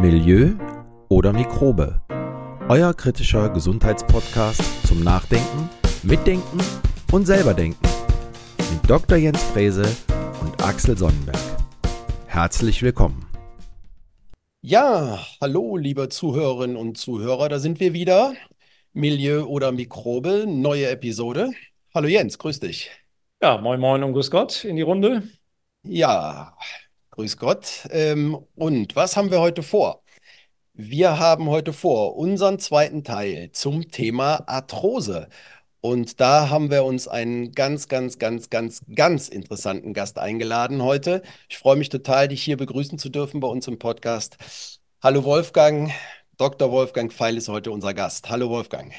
Milieu oder Mikrobe. Euer kritischer Gesundheitspodcast zum Nachdenken, Mitdenken und selberdenken. Mit Dr. Jens Frese und Axel Sonnenberg. Herzlich willkommen. Ja, hallo, liebe Zuhörerinnen und Zuhörer, da sind wir wieder. Milieu oder Mikrobe, neue Episode. Hallo Jens, grüß dich. Ja, moin moin und grüß Gott in die Runde. Ja, grüß Gott. Ähm, und was haben wir heute vor? Wir haben heute vor unseren zweiten Teil zum Thema Arthrose. Und da haben wir uns einen ganz, ganz, ganz, ganz, ganz interessanten Gast eingeladen heute. Ich freue mich total, dich hier begrüßen zu dürfen bei uns im Podcast. Hallo Wolfgang, Dr. Wolfgang Pfeil ist heute unser Gast. Hallo Wolfgang.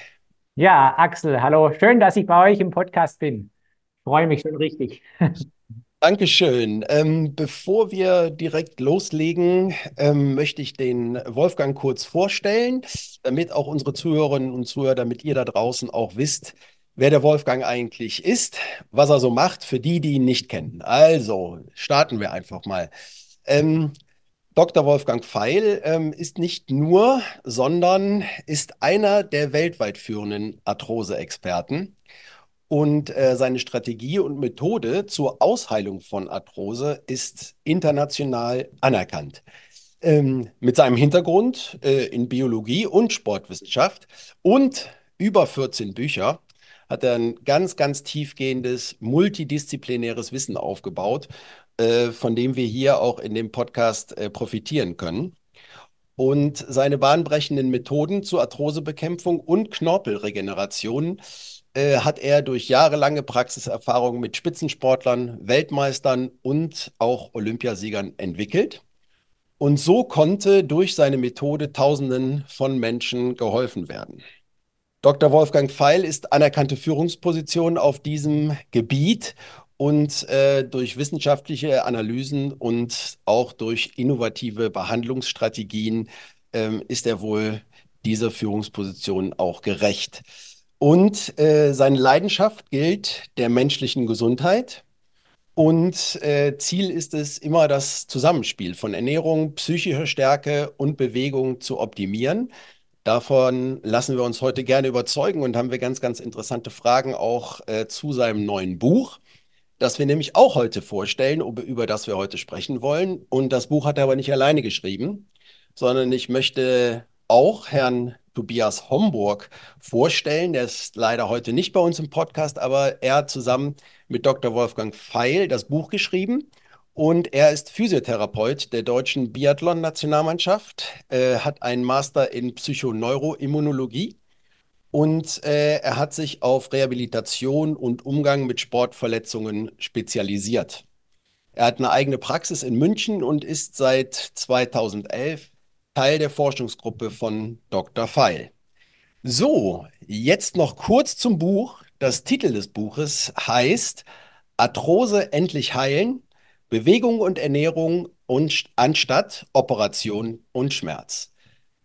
Ja, Axel, hallo. Schön, dass ich bei euch im Podcast bin. Ich freue mich schon richtig. Dankeschön. Ähm, bevor wir direkt loslegen, ähm, möchte ich den Wolfgang kurz vorstellen, damit auch unsere Zuhörerinnen und Zuhörer, damit ihr da draußen auch wisst, wer der Wolfgang eigentlich ist, was er so macht, für die, die ihn nicht kennen. Also starten wir einfach mal. Ähm, Dr. Wolfgang Pfeil ähm, ist nicht nur, sondern ist einer der weltweit führenden Arthrose-Experten. Und äh, seine Strategie und Methode zur Ausheilung von Arthrose ist international anerkannt. Ähm, mit seinem Hintergrund äh, in Biologie und Sportwissenschaft und über 14 Bücher hat er ein ganz, ganz tiefgehendes, multidisziplinäres Wissen aufgebaut, äh, von dem wir hier auch in dem Podcast äh, profitieren können. Und seine bahnbrechenden Methoden zur Arthrosebekämpfung und Knorpelregeneration äh, hat er durch jahrelange Praxiserfahrung mit Spitzensportlern, Weltmeistern und auch Olympiasiegern entwickelt. Und so konnte durch seine Methode Tausenden von Menschen geholfen werden. Dr. Wolfgang Pfeil ist anerkannte Führungsposition auf diesem Gebiet und äh, durch wissenschaftliche Analysen und auch durch innovative Behandlungsstrategien äh, ist er wohl dieser Führungsposition auch gerecht. Und äh, seine Leidenschaft gilt der menschlichen Gesundheit. Und äh, Ziel ist es immer, das Zusammenspiel von Ernährung, psychischer Stärke und Bewegung zu optimieren. Davon lassen wir uns heute gerne überzeugen und haben wir ganz, ganz interessante Fragen auch äh, zu seinem neuen Buch, das wir nämlich auch heute vorstellen, über das wir heute sprechen wollen. Und das Buch hat er aber nicht alleine geschrieben, sondern ich möchte auch Herrn Tobias Homburg vorstellen. Der ist leider heute nicht bei uns im Podcast, aber er hat zusammen mit Dr. Wolfgang Pfeil das Buch geschrieben. Und er ist Physiotherapeut der deutschen Biathlon-Nationalmannschaft, äh, hat einen Master in Psychoneuroimmunologie und äh, er hat sich auf Rehabilitation und Umgang mit Sportverletzungen spezialisiert. Er hat eine eigene Praxis in München und ist seit 2011 Teil der Forschungsgruppe von Dr. Feil. So, jetzt noch kurz zum Buch. Das Titel des Buches heißt Arthrose endlich heilen, Bewegung und Ernährung und anstatt Operation und Schmerz.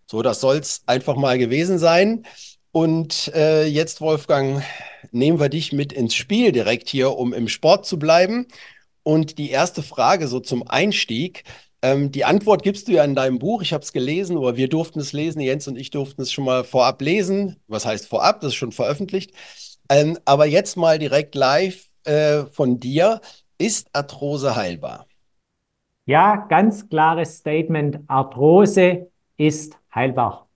So, das soll es einfach mal gewesen sein. Und äh, jetzt, Wolfgang, nehmen wir dich mit ins Spiel direkt hier, um im Sport zu bleiben. Und die erste Frage so zum Einstieg. Ähm, die Antwort gibst du ja in deinem Buch. Ich habe es gelesen, oder wir durften es lesen. Jens und ich durften es schon mal vorab lesen. Was heißt vorab? Das ist schon veröffentlicht. Ähm, aber jetzt mal direkt live äh, von dir. Ist Arthrose heilbar? Ja, ganz klares Statement. Arthrose ist heilbar.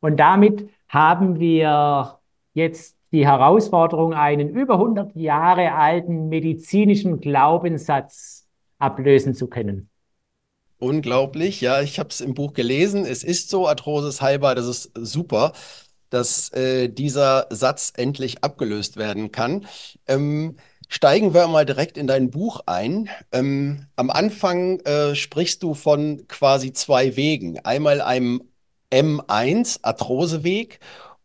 Und damit haben wir jetzt die Herausforderung, einen über 100 Jahre alten medizinischen Glaubenssatz ablösen zu können. Unglaublich, ja, ich habe es im Buch gelesen. Es ist so, Arthrose ist heilbar, das ist super, dass äh, dieser Satz endlich abgelöst werden kann. Ähm, steigen wir mal direkt in dein Buch ein. Ähm, am Anfang äh, sprichst du von quasi zwei Wegen. Einmal einem M1 Arthroseweg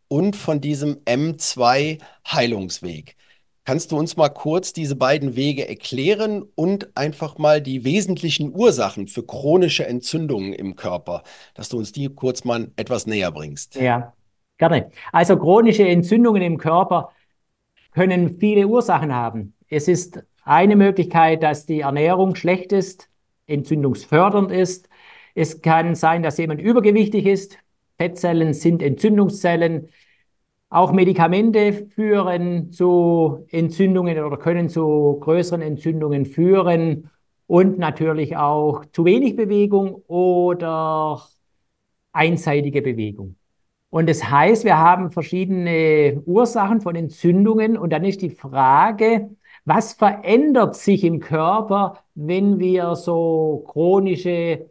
und von diesem M2 Heilungsweg. Kannst du uns mal kurz diese beiden Wege erklären und einfach mal die wesentlichen Ursachen für chronische Entzündungen im Körper, dass du uns die kurz mal etwas näher bringst? Ja, gerne. Also chronische Entzündungen im Körper können viele Ursachen haben. Es ist eine Möglichkeit, dass die Ernährung schlecht ist, entzündungsfördernd ist. Es kann sein, dass jemand übergewichtig ist. Fettzellen sind Entzündungszellen. Auch Medikamente führen zu Entzündungen oder können zu größeren Entzündungen führen und natürlich auch zu wenig Bewegung oder einseitige Bewegung. Und das heißt, wir haben verschiedene Ursachen von Entzündungen und dann ist die Frage, was verändert sich im Körper, wenn wir so chronische,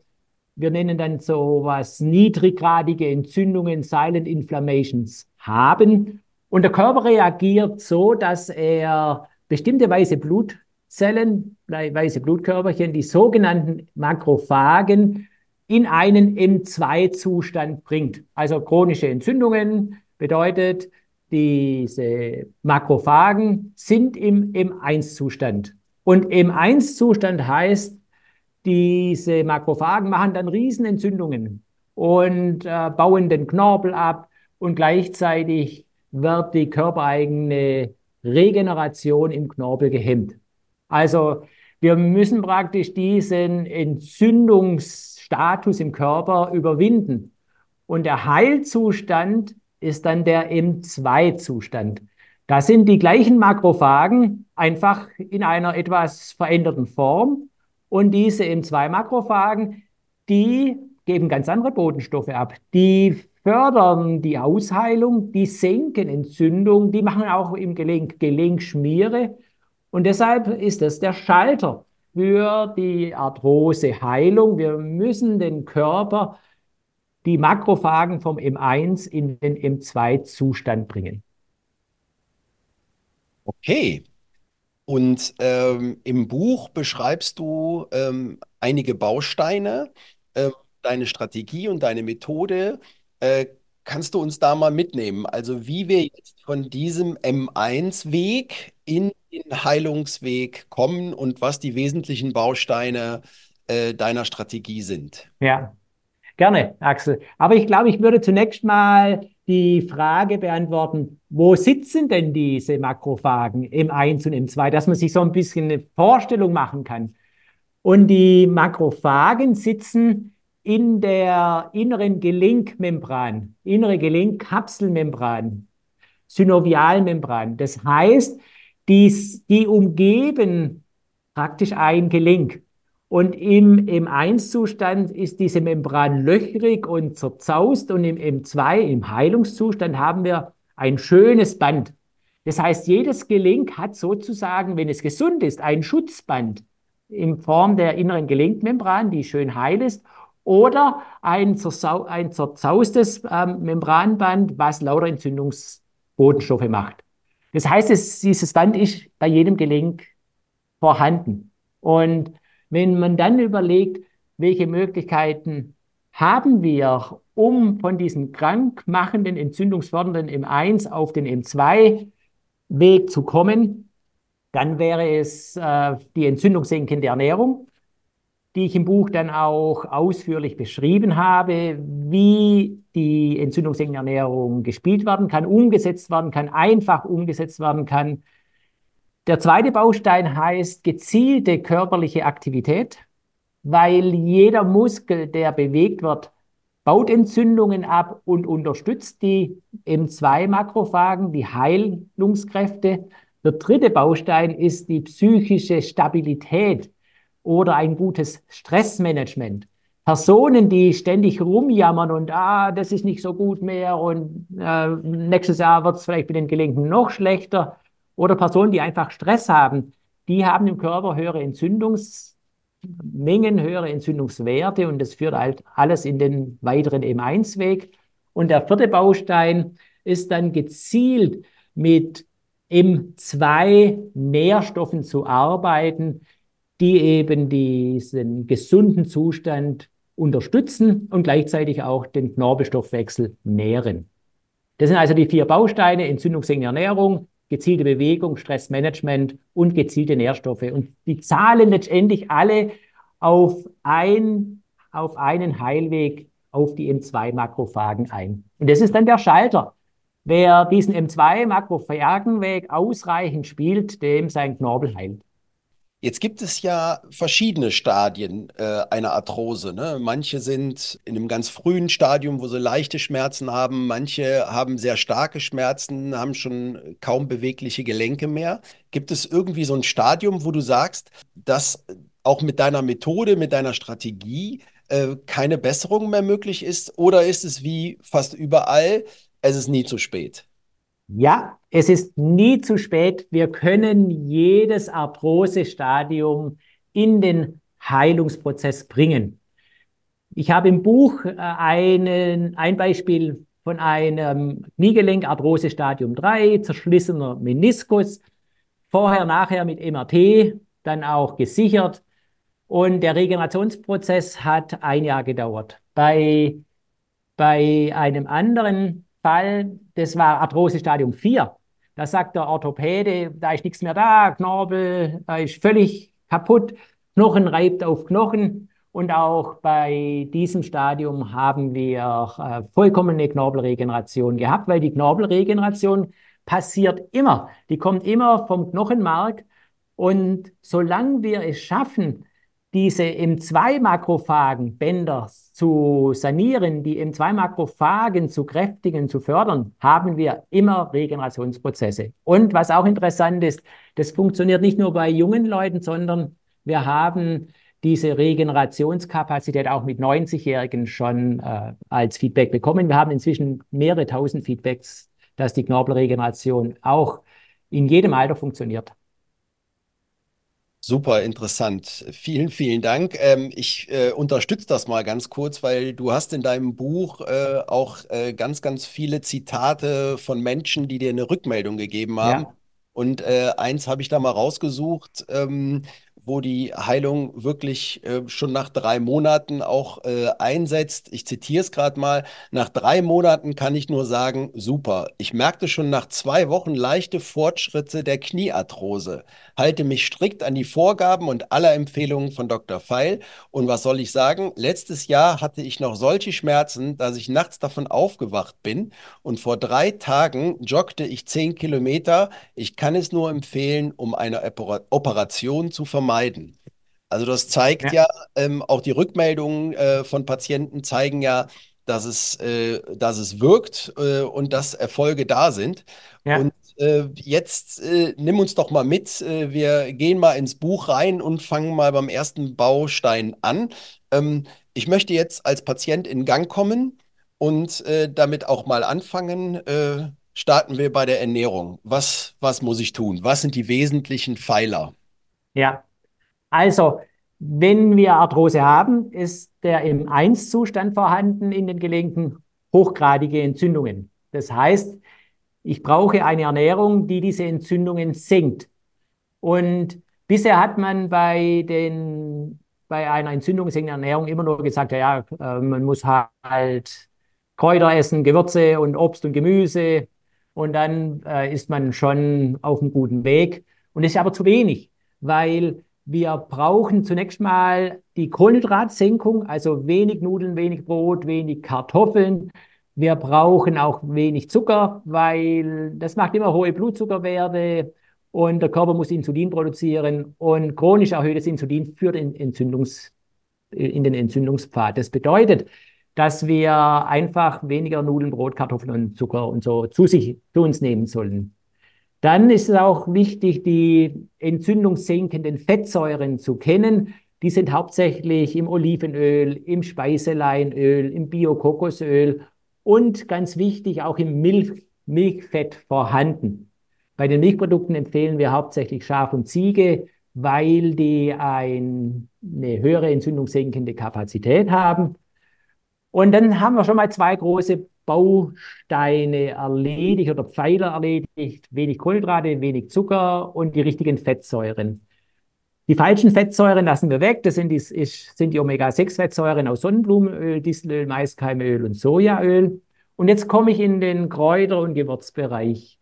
wir nennen dann so was niedriggradige Entzündungen, Silent Inflammations haben? Und der Körper reagiert so, dass er bestimmte weiße Blutzellen, weiße Blutkörperchen, die sogenannten Makrophagen, in einen M2-Zustand bringt. Also chronische Entzündungen bedeutet, diese Makrophagen sind im M1-Zustand. Und M1-Zustand heißt, diese Makrophagen machen dann Riesenentzündungen und äh, bauen den Knorpel ab und gleichzeitig wird die körpereigene Regeneration im Knorpel gehemmt. Also wir müssen praktisch diesen Entzündungsstatus im Körper überwinden. Und der Heilzustand ist dann der M2-Zustand. Da sind die gleichen Makrophagen einfach in einer etwas veränderten Form. Und diese M2-Makrophagen, die geben ganz andere Botenstoffe ab. Die fördern die Ausheilung, die senken Entzündung, die machen auch im Gelenk Gelenkschmiere und deshalb ist es der Schalter für die Arthroseheilung. Wir müssen den Körper, die Makrophagen vom M1 in den M2-Zustand bringen. Okay. Und ähm, im Buch beschreibst du ähm, einige Bausteine, äh, deine Strategie und deine Methode. Äh, kannst du uns da mal mitnehmen? Also wie wir jetzt von diesem M1-Weg in den Heilungsweg kommen und was die wesentlichen Bausteine äh, deiner Strategie sind. Ja, gerne, Axel. Aber ich glaube, ich würde zunächst mal die Frage beantworten, wo sitzen denn diese Makrophagen M1 und M2, dass man sich so ein bisschen eine Vorstellung machen kann. Und die Makrophagen sitzen in der inneren Gelenkmembran, innere Gelenkkapselmembran, Synovialmembran. Das heißt, die, die umgeben praktisch ein Gelenk. Und im M1-Zustand ist diese Membran löchrig und zerzaust und im M2, im Heilungszustand, haben wir ein schönes Band. Das heißt, jedes Gelenk hat sozusagen, wenn es gesund ist, ein Schutzband in Form der inneren Gelenkmembran, die schön heil ist, oder ein, zerzau ein zerzaustes ähm, Membranband, was lauter Entzündungsbotenstoffe macht. Das heißt, es, dieses Band ist bei jedem Gelenk vorhanden. Und wenn man dann überlegt, welche Möglichkeiten haben wir, um von diesem krankmachenden, entzündungsfördernden M1 auf den M2-Weg zu kommen, dann wäre es äh, die entzündungssenkende Ernährung die ich im Buch dann auch ausführlich beschrieben habe, wie die entzündungshemmende Ernährung gespielt werden kann, umgesetzt werden kann, einfach umgesetzt werden kann. Der zweite Baustein heißt gezielte körperliche Aktivität, weil jeder Muskel, der bewegt wird, baut Entzündungen ab und unterstützt die M2-Makrophagen, die Heilungskräfte. Der dritte Baustein ist die psychische Stabilität oder ein gutes Stressmanagement. Personen, die ständig rumjammern und ah, das ist nicht so gut mehr und äh, nächstes Jahr wird es vielleicht mit den Gelenken noch schlechter. Oder Personen, die einfach Stress haben, die haben im Körper höhere Entzündungsmengen, höhere Entzündungswerte und das führt halt alles in den weiteren M1-Weg. Und der vierte Baustein ist dann gezielt mit M2-Nährstoffen zu arbeiten, die eben diesen gesunden Zustand unterstützen und gleichzeitig auch den Knorpelstoffwechsel nähren. Das sind also die vier Bausteine, entzündungssenkende Ernährung, gezielte Bewegung, Stressmanagement und gezielte Nährstoffe. Und die zahlen letztendlich alle auf, ein, auf einen Heilweg auf die M2-Makrophagen ein. Und das ist dann der Schalter. Wer diesen M2-Makrophagenweg ausreichend spielt, dem sein Knorpel heilt. Jetzt gibt es ja verschiedene Stadien äh, einer Arthrose. Ne? Manche sind in einem ganz frühen Stadium, wo sie leichte Schmerzen haben. Manche haben sehr starke Schmerzen, haben schon kaum bewegliche Gelenke mehr. Gibt es irgendwie so ein Stadium, wo du sagst, dass auch mit deiner Methode, mit deiner Strategie äh, keine Besserung mehr möglich ist? Oder ist es wie fast überall, es ist nie zu spät? Ja, es ist nie zu spät. Wir können jedes Arthrosestadium in den Heilungsprozess bringen. Ich habe im Buch äh, einen, ein Beispiel von einem Kniegelenk Arthrose Stadium 3, zerschlissener Meniskus, vorher, nachher mit MRT, dann auch gesichert. Und der Regenerationsprozess hat ein Jahr gedauert. Bei, bei einem anderen Fall, das war Arthrose Stadium 4. Da sagt der Orthopäde, da ist nichts mehr da, Knorpel, da ist völlig kaputt, Knochen reibt auf Knochen. Und auch bei diesem Stadium haben wir äh, vollkommene Knorpelregeneration gehabt, weil die Knorpelregeneration passiert immer. Die kommt immer vom Knochenmark. Und solange wir es schaffen, diese M2-Makrophagen Bänder zu sanieren, die M2-Makrophagen zu kräftigen, zu fördern, haben wir immer Regenerationsprozesse. Und was auch interessant ist, das funktioniert nicht nur bei jungen Leuten, sondern wir haben diese Regenerationskapazität auch mit 90-Jährigen schon äh, als Feedback bekommen. Wir haben inzwischen mehrere tausend Feedbacks, dass die Knorpelregeneration auch in jedem Alter funktioniert. Super interessant. Vielen, vielen Dank. Ähm, ich äh, unterstütze das mal ganz kurz, weil du hast in deinem Buch äh, auch äh, ganz, ganz viele Zitate von Menschen, die dir eine Rückmeldung gegeben haben. Ja. Und äh, eins habe ich da mal rausgesucht. Ähm, wo die Heilung wirklich äh, schon nach drei Monaten auch äh, einsetzt. Ich zitiere es gerade mal. Nach drei Monaten kann ich nur sagen, super. Ich merkte schon nach zwei Wochen leichte Fortschritte der Kniearthrose. Halte mich strikt an die Vorgaben und aller Empfehlungen von Dr. Feil. Und was soll ich sagen? Letztes Jahr hatte ich noch solche Schmerzen, dass ich nachts davon aufgewacht bin. Und vor drei Tagen joggte ich zehn Kilometer. Ich kann es nur empfehlen, um eine Operation zu vermeiden vermeiden. Also das zeigt ja, ja ähm, auch die Rückmeldungen äh, von Patienten zeigen ja, dass es, äh, dass es wirkt äh, und dass Erfolge da sind. Ja. Und äh, jetzt äh, nimm uns doch mal mit. Äh, wir gehen mal ins Buch rein und fangen mal beim ersten Baustein an. Ähm, ich möchte jetzt als Patient in Gang kommen und damit auch mal anfangen starten wir bei der Ernährung. Was, was muss ich tun? Was sind die wesentlichen Pfeiler? Ja, also, wenn wir Arthrose haben, ist der im 1-Zustand vorhanden in den Gelenken hochgradige Entzündungen. Das heißt, ich brauche eine Ernährung, die diese Entzündungen senkt. Und bisher hat man bei, den, bei einer entzündungssenkenden Ernährung immer nur gesagt, ja, äh, man muss halt Kräuter essen, Gewürze und Obst und Gemüse und dann äh, ist man schon auf einem guten Weg. Und das ist aber zu wenig, weil wir brauchen zunächst mal die Kohlenhydratsenkung, also wenig Nudeln, wenig Brot, wenig Kartoffeln. Wir brauchen auch wenig Zucker, weil das macht immer hohe Blutzuckerwerte und der Körper muss Insulin produzieren und chronisch erhöhtes Insulin führt in, Entzündungs, in den Entzündungspfad. Das bedeutet, dass wir einfach weniger Nudeln, Brot, Kartoffeln und Zucker und so zu sich, zu uns nehmen sollen. Dann ist es auch wichtig, die entzündungssenkenden Fettsäuren zu kennen. Die sind hauptsächlich im Olivenöl, im Speiseleinöl, im Bio-Kokosöl und ganz wichtig auch im Milch, Milchfett vorhanden. Bei den Milchprodukten empfehlen wir hauptsächlich Schaf und Ziege, weil die ein, eine höhere entzündungssenkende Kapazität haben. Und dann haben wir schon mal zwei große Bausteine erledigt oder Pfeiler erledigt, wenig Kohlenhydrate, wenig Zucker und die richtigen Fettsäuren. Die falschen Fettsäuren lassen wir weg. Das sind die, die Omega-6-Fettsäuren aus Sonnenblumenöl, Distelöl, Maiskeimöl und Sojaöl. Und jetzt komme ich in den Kräuter- und Gewürzbereich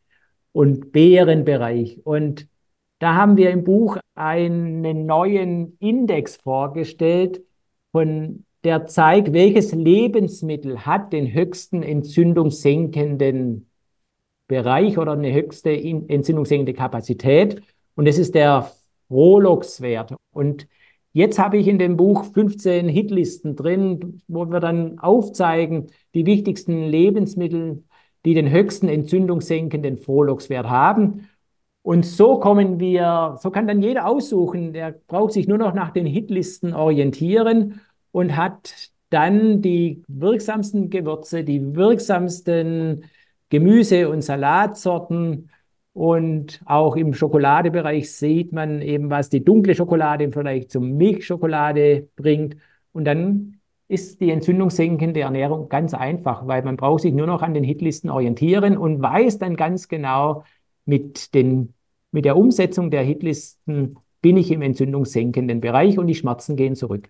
und Beerenbereich. Und da haben wir im Buch einen neuen Index vorgestellt von der zeigt, welches Lebensmittel hat den höchsten entzündungssenkenden Bereich oder eine höchste entzündungssenkende Kapazität. Und das ist der Frohlockswert. Und jetzt habe ich in dem Buch 15 Hitlisten drin, wo wir dann aufzeigen, die wichtigsten Lebensmittel, die den höchsten entzündungssenkenden Frohlockswert haben. Und so kommen wir, so kann dann jeder aussuchen, der braucht sich nur noch nach den Hitlisten orientieren und hat dann die wirksamsten Gewürze, die wirksamsten Gemüse- und Salatsorten. Und auch im Schokoladebereich sieht man eben, was die dunkle Schokolade im Vergleich zur Milchschokolade bringt. Und dann ist die entzündungssenkende Ernährung ganz einfach, weil man braucht sich nur noch an den Hitlisten orientieren und weiß dann ganz genau, mit, den, mit der Umsetzung der Hitlisten bin ich im entzündungssenkenden Bereich und die Schmerzen gehen zurück.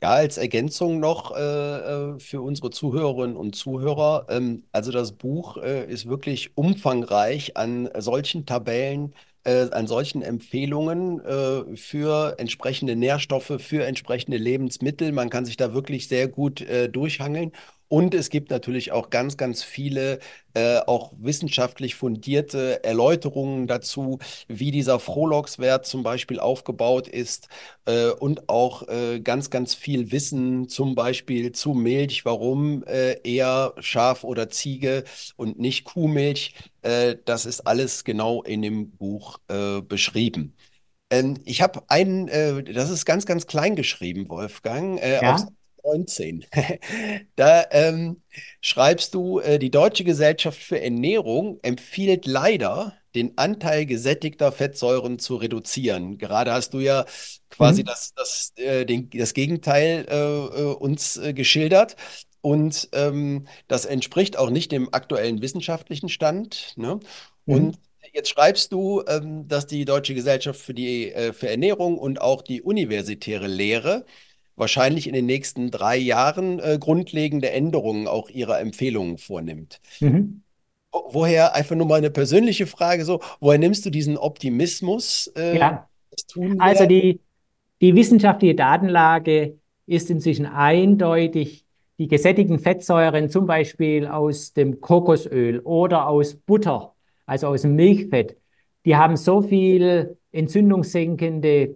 Ja, als Ergänzung noch äh, äh, für unsere Zuhörerinnen und Zuhörer, ähm, also das Buch äh, ist wirklich umfangreich an solchen Tabellen, äh, an solchen Empfehlungen äh, für entsprechende Nährstoffe, für entsprechende Lebensmittel. Man kann sich da wirklich sehr gut durchhangeln. Und es gibt natürlich auch ganz, ganz viele äh, auch wissenschaftlich fundierte Erläuterungen dazu, wie dieser Frohlockswert zum Beispiel aufgebaut ist äh, und auch äh, ganz, ganz viel Wissen zum Beispiel zu Milch, warum äh, eher Schaf oder Ziege und nicht Kuhmilch. Äh, das ist alles genau in dem Buch äh, beschrieben. Ähm, ich habe einen, das ist ganz, ganz klein geschrieben, Wolfgang, Ja? auf 19. Da ähm, schreibst du, äh, die Deutsche Gesellschaft für Ernährung empfiehlt leider, den Anteil gesättigter Fettsäuren zu reduzieren. Gerade hast du ja quasi Mhm. das, das, äh, den, das Gegenteil äh, äh, uns äh, geschildert. Und ähm, das entspricht auch nicht dem aktuellen wissenschaftlichen Stand, ne? Und Mhm. jetzt schreibst du, ähm, dass die Deutsche Gesellschaft für die, äh, für Ernährung und auch die universitäre Lehre wahrscheinlich in den nächsten drei Jahren äh, grundlegende Änderungen auch ihrer Empfehlungen vornimmt. Mhm. Wo- Woher, einfach nur mal eine persönliche Frage, so, woher nimmst du diesen Optimismus? Äh, Ja, das tun also die, die wissenschaftliche Datenlage ist inzwischen eindeutig. Die gesättigten Fettsäuren, zum Beispiel aus dem Kokosöl oder aus Butter, also aus dem Milchfett, die haben so viel entzündungssenkende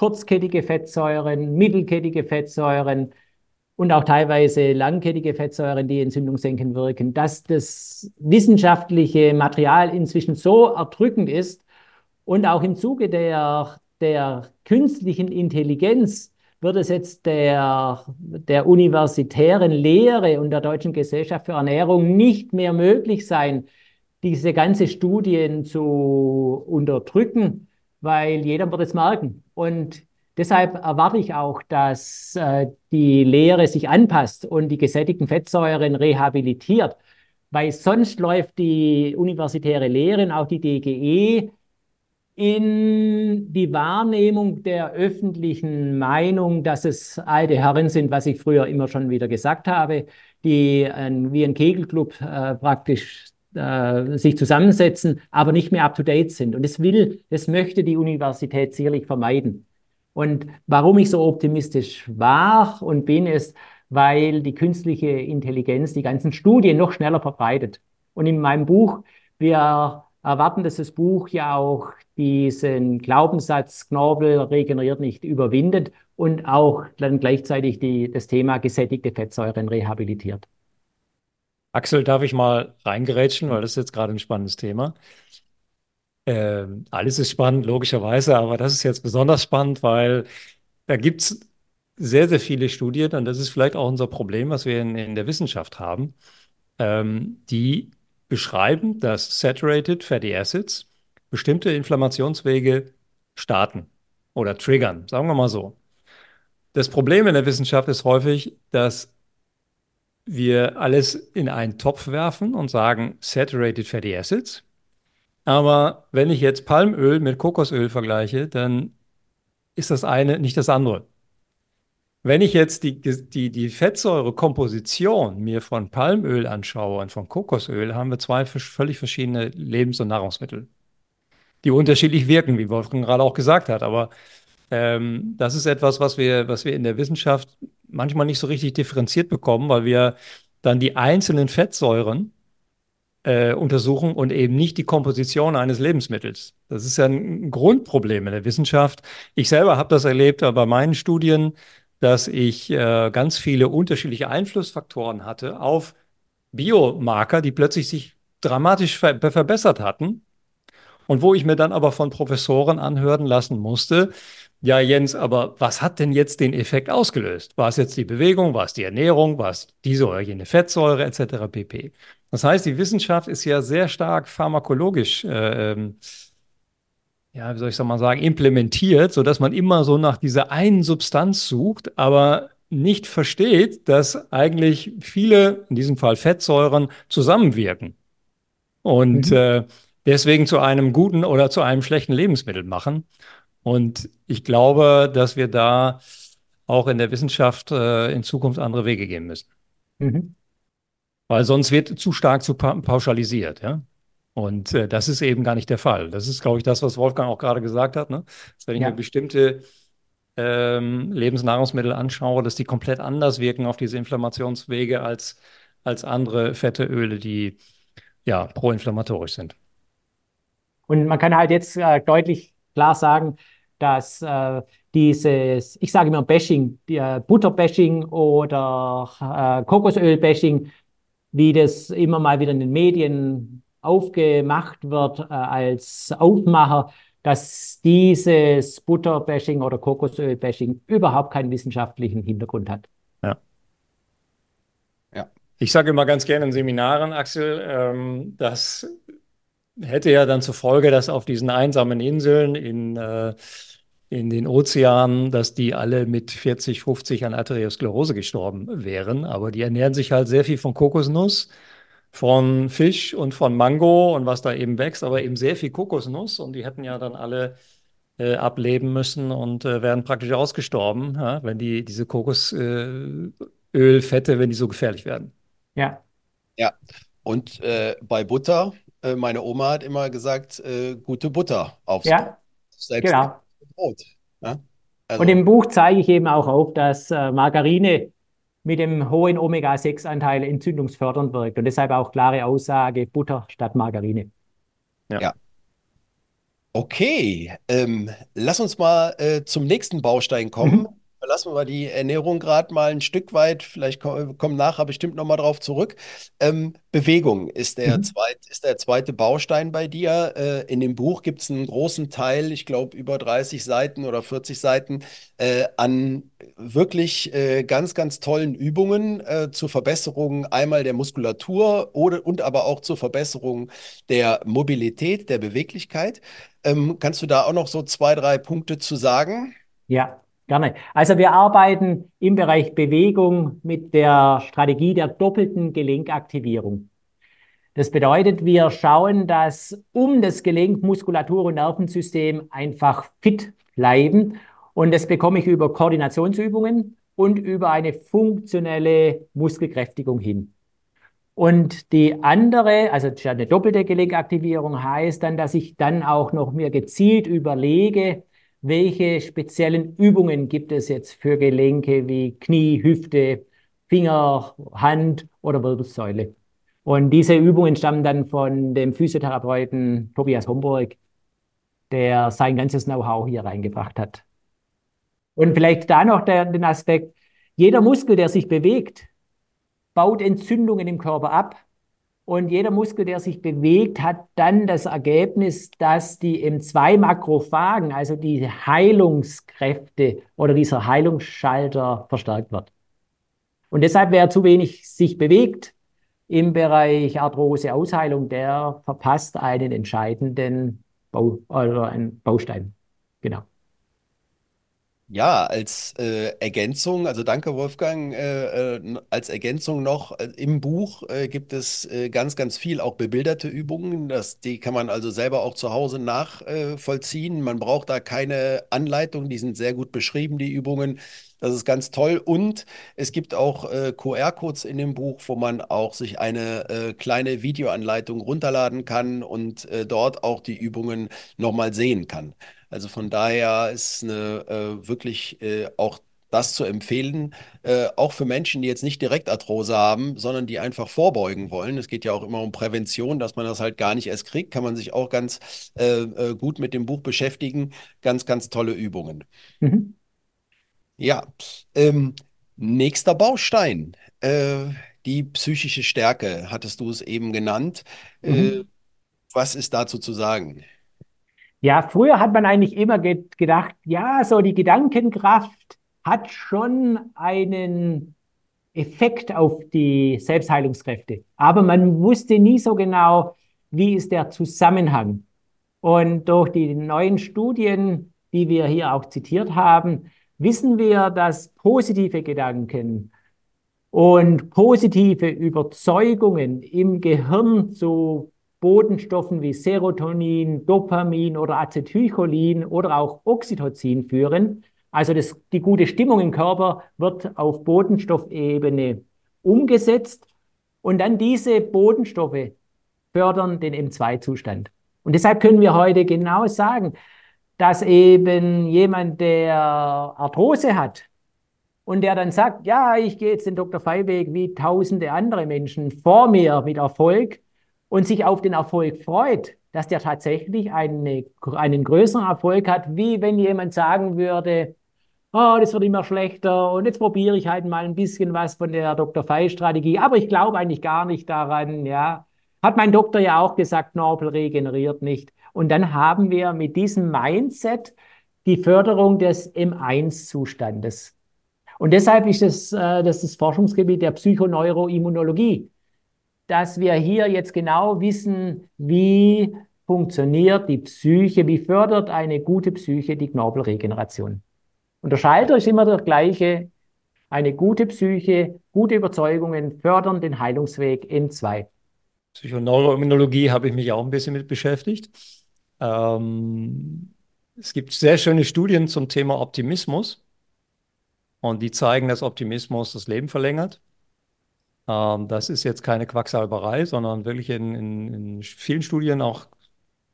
kurzkettige Fettsäuren, mittelkettige Fettsäuren und auch teilweise langkettige Fettsäuren, die entzündungssenkend wirken, dass das wissenschaftliche Material inzwischen so erdrückend ist und auch im Zuge der, der künstlichen Intelligenz wird es jetzt der, der universitären Lehre und der Deutschen Gesellschaft für Ernährung nicht mehr möglich sein, diese ganze Studien zu unterdrücken, weil jeder wird es merken. Und deshalb erwarte ich auch, dass äh, die Lehre sich anpasst und die gesättigten Fettsäuren rehabilitiert, weil sonst läuft die universitäre Lehre und auch die DGE in die Wahrnehmung der öffentlichen Meinung, dass es alte Herren sind, was ich früher immer schon wieder gesagt habe, die äh, wie ein Kegelclub äh, praktisch äh, sich zusammensetzen, aber nicht mehr up-to-date sind. Und das will, das möchte die Universität sicherlich vermeiden. Und warum ich so optimistisch war und bin, ist, weil die künstliche Intelligenz die ganzen Studien noch schneller verbreitet. Und in meinem Buch, wir erwarten, dass das Buch ja auch diesen Glaubenssatz, Knorpel regeneriert nicht, überwindet und auch dann gleichzeitig die, das Thema gesättigte Fettsäuren rehabilitiert. Axel, darf ich mal reingerätschen, weil das ist jetzt gerade ein spannendes Thema. Ähm, alles ist spannend, logischerweise, aber das ist jetzt besonders spannend, weil da gibt es sehr, sehr viele Studien und das ist vielleicht auch unser Problem, was wir in, in der Wissenschaft haben, ähm, die beschreiben, dass Saturated Fatty Acids bestimmte Inflammationswege starten oder triggern, sagen wir mal so. Das Problem in der Wissenschaft ist häufig, dass wir alles in einen Topf werfen und sagen Saturated Fatty Acids. Aber wenn ich jetzt Palmöl mit Kokosöl vergleiche, dann ist das eine nicht das andere. Wenn ich jetzt die, die, die Fettsäurekomposition mir von Palmöl anschaue und von Kokosöl, haben wir zwei völlig verschiedene Lebens- und Nahrungsmittel, die unterschiedlich wirken, wie Wolfgang gerade auch gesagt hat. Aber ähm, das ist etwas, was wir, was wir in der Wissenschaft manchmal nicht so richtig differenziert bekommen, weil wir dann die einzelnen Fettsäuren äh, untersuchen und eben nicht die Komposition eines Lebensmittels. Das ist ja ein Grundproblem in der Wissenschaft. Ich selber habe das erlebt bei meinen Studien, dass ich äh, ganz viele unterschiedliche Einflussfaktoren hatte auf Biomarker, die plötzlich sich dramatisch ver verbessert hatten. Und wo ich mir dann aber von Professoren anhören lassen musste, ja, Jens, aber was hat denn jetzt den Effekt ausgelöst? War es jetzt die Bewegung, war es die Ernährung, war es diese oder jene Fettsäure etc. pp. Das heißt, die Wissenschaft ist ja sehr stark pharmakologisch, äh, ähm, ja, wie soll ich mal sagen, implementiert, sodass man immer so nach dieser einen Substanz sucht, aber nicht versteht, dass eigentlich viele, in diesem Fall Fettsäuren, zusammenwirken und mhm. äh, deswegen zu einem guten oder zu einem schlechten Lebensmittel machen. Und ich glaube, dass wir da auch in der Wissenschaft äh, in Zukunft andere Wege gehen müssen. Mhm. Weil sonst wird zu stark zu pa pauschalisiert, ja. Und äh, das ist eben gar nicht der Fall. Das ist, glaube ich, das, was Wolfgang auch gerade gesagt hat. Ne? Dass wenn ich ja. mir bestimmte ähm, Lebensnahrungsmittel anschaue, dass die komplett anders wirken auf diese Inflammationswege als, als andere Fette, Öle, die ja proinflammatorisch sind. Und man kann halt jetzt äh, deutlich klar sagen, dass äh, dieses, ich sage immer Bashing, äh, Butterbashing oder äh, Kokosöl-Bashing, wie das immer mal wieder in den Medien aufgemacht wird äh, als Aufmacher, dass dieses Butterbashing oder Kokosöl-Bashing überhaupt keinen wissenschaftlichen Hintergrund hat. Ja. Ja. Ich sage immer ganz gerne in Seminaren, Axel, ähm, dass hätte ja dann zur Folge, dass auf diesen einsamen Inseln in, äh, in den Ozeanen, dass die alle mit 40, 50 an Arteriosklerose gestorben wären. Aber die ernähren sich halt sehr viel von Kokosnuss, von Fisch und von Mango und was da eben wächst, aber eben sehr viel Kokosnuss. Und die hätten ja dann alle äh, ableben müssen und äh, wären praktisch ausgestorben, ja, wenn die diese Kokosölfette, wenn die so gefährlich werden. Ja. Ja. Und äh, bei Butter äh, meine Oma hat immer gesagt, äh, gute Butter aufs ja, selbst genau. Brot. Ja? Also. Und im Buch zeige ich eben auch auf, dass äh, Margarine mit dem hohen Omega-6-Anteil entzündungsfördernd wirkt und deshalb auch klare Aussage Butter statt Margarine. Ja. ja. Okay, ähm, lass uns mal äh, zum nächsten Baustein kommen. Mhm. Lassen wir die Ernährung gerade mal ein Stück weit, vielleicht kommen nachher bestimmt nochmal drauf zurück. Ähm, Bewegung ist der, mhm. zweit, ist der zweite Baustein bei dir. Äh, in dem Buch gibt es einen großen Teil, ich glaube über 30 Seiten oder 40 Seiten, äh, an wirklich äh, ganz, ganz tollen Übungen äh, zur Verbesserung einmal der Muskulatur oder, und aber auch zur Verbesserung der Mobilität, der Beweglichkeit. Ähm, kannst du da auch noch so zwei, drei Punkte zu sagen? Ja, Gerne. Also wir arbeiten im Bereich Bewegung mit der Strategie der doppelten Gelenkaktivierung. Das bedeutet, wir schauen, dass um das Gelenk, Muskulatur und Nervensystem einfach fit bleiben. Und das bekomme ich über Koordinationsübungen und über eine funktionelle Muskelkräftigung hin. Und die andere, also eine doppelte Gelenkaktivierung heißt dann, dass ich dann auch noch mir gezielt überlege, welche speziellen Übungen gibt es jetzt für Gelenke wie Knie, Hüfte, Finger, Hand oder Wirbelsäule? Und diese Übungen stammen dann von dem Physiotherapeuten Tobias Homburg, der sein ganzes Know-how hier reingebracht hat. Und vielleicht da noch der, den Aspekt, jeder Muskel, der sich bewegt, baut Entzündungen im Körper ab und jeder Muskel, der sich bewegt, hat dann das Ergebnis, dass die M2-Makrophagen, also die Heilungskräfte oder dieser Heilungsschalter verstärkt wird. Und deshalb, wer zu wenig sich bewegt im Bereich Arthrose, Ausheilung, der verpasst einen entscheidenden Bau oder einen Baustein. Genau. Ja, als äh, Ergänzung, also danke Wolfgang, äh, äh, als Ergänzung noch, äh, im Buch äh, gibt es äh, ganz, ganz viel auch bebilderte Übungen. Das, die kann man also selber auch zu Hause nachvollziehen. Man braucht da keine Anleitung, die sind sehr gut beschrieben, die Übungen. Das ist ganz toll. Und es gibt auch QR-Codes in dem Buch, wo man auch sich eine kleine Videoanleitung runterladen kann und dort auch die Übungen nochmal sehen kann. Also von daher ist eine äh, wirklich äh, auch das zu empfehlen, äh, auch für Menschen, die jetzt nicht direkt Arthrose haben, sondern die einfach vorbeugen wollen. Es geht ja auch immer um Prävention, dass man das halt gar nicht erst kriegt, kann man sich auch ganz äh, äh gut mit dem Buch beschäftigen. Ganz, ganz tolle Übungen. Mhm. Ja, ähm, nächster Baustein. Äh, die psychische Stärke, hattest du es eben genannt. Äh, mhm. was ist dazu zu sagen? Ja, früher hat man eigentlich immer ge gedacht, ja, so die Gedankenkraft hat schon einen Effekt auf die Selbstheilungskräfte. Aber man wusste nie so genau, wie ist der Zusammenhang. Und durch die neuen Studien, die wir hier auch zitiert haben, wissen wir, dass positive Gedanken und positive Überzeugungen im Gehirn zu Botenstoffen wie Serotonin, Dopamin oder Acetylcholin oder auch Oxytocin führen. Also das, die gute Stimmung im Körper wird auf Botenstoffebene umgesetzt und dann diese Botenstoffe fördern den M2-Zustand. Und deshalb können wir heute genau sagen, dass eben jemand, der Arthrose hat und der dann sagt, ja, ich gehe jetzt den Dr. Feiweg wie tausende andere Menschen vor mir mit Erfolg und sich auf den Erfolg freut, dass der tatsächlich eine, einen größeren Erfolg hat, wie wenn jemand sagen würde, oh, das wird immer schlechter und jetzt probiere ich halt mal ein bisschen was von der Dr. Fei-Strategie, aber ich glaube eigentlich gar nicht daran, ja. Hat mein Doktor ja auch gesagt, Knorpel regeneriert nicht. Und dann haben wir mit diesem Mindset die Förderung des M1-Zustandes. Und deshalb ist es, äh, das, das Forschungsgebiet der Psychoneuroimmunologie, dass wir hier jetzt genau wissen, wie funktioniert die Psyche, wie fördert eine gute Psyche die Knorpelregeneration. Und der Schalter ist immer der gleiche. Eine gute Psyche, gute Überzeugungen fördern den Heilungsweg M2. Psychoneuroimmunologie habe ich mich auch ein bisschen mit beschäftigt. Ähm, es gibt sehr schöne Studien zum Thema Optimismus und die zeigen, dass Optimismus das Leben verlängert. Ähm, das ist jetzt keine Quacksalberei, sondern wirklich in, in, in vielen Studien auch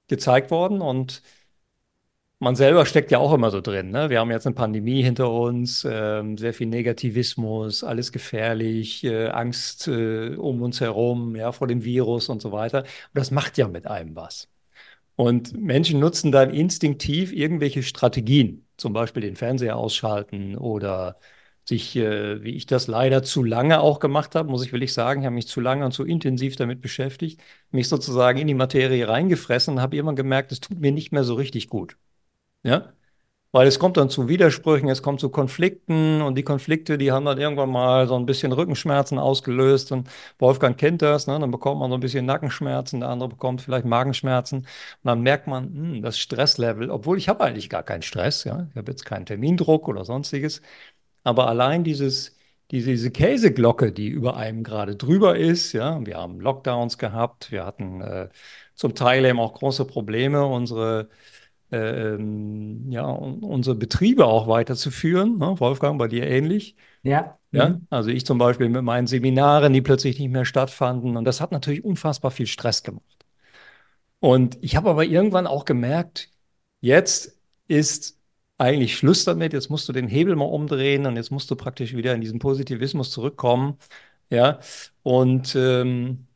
gezeigt worden und man selber steckt ja auch immer so drin. Ne? Wir haben jetzt eine Pandemie hinter uns, ähm, sehr viel Negativismus, alles gefährlich, äh, Angst äh, um uns herum, ja, vor dem Virus und so weiter. Und das macht ja mit einem was. Und Menschen nutzen dann instinktiv irgendwelche Strategien, zum Beispiel den Fernseher ausschalten oder sich, äh, wie ich das leider zu lange auch gemacht habe, muss ich wirklich sagen, ich habe mich zu lange und zu intensiv damit beschäftigt, mich sozusagen in die Materie reingefressen und habe irgendwann gemerkt, es tut mir nicht mehr so richtig gut. Ja? Weil es kommt dann zu Widersprüchen, es kommt zu Konflikten und die Konflikte, die haben dann irgendwann mal so ein bisschen Rückenschmerzen ausgelöst und Wolfgang kennt das, ne? dann bekommt man so ein bisschen Nackenschmerzen, der andere bekommt vielleicht Magenschmerzen und dann merkt man, hm, das Stresslevel, obwohl ich habe eigentlich gar keinen Stress, ja, ich habe jetzt keinen Termindruck oder sonstiges, aber allein dieses diese, diese Käseglocke, die über einem gerade drüber ist, ja, wir haben Lockdowns gehabt, wir hatten äh, zum Teil eben auch große Probleme, unsere ähm, ja, unsere Betriebe auch weiterzuführen. Ne? Wolfgang, bei dir ähnlich. Ja. ja. Mhm. Also ich zum Beispiel mit meinen Seminaren, die plötzlich nicht mehr stattfanden. Und das hat natürlich unfassbar viel Stress gemacht. Und ich habe aber irgendwann auch gemerkt, jetzt ist eigentlich Schluss damit, jetzt musst du den Hebel mal umdrehen und jetzt musst du praktisch wieder in diesen Positivismus zurückkommen. Ja. Und ähm,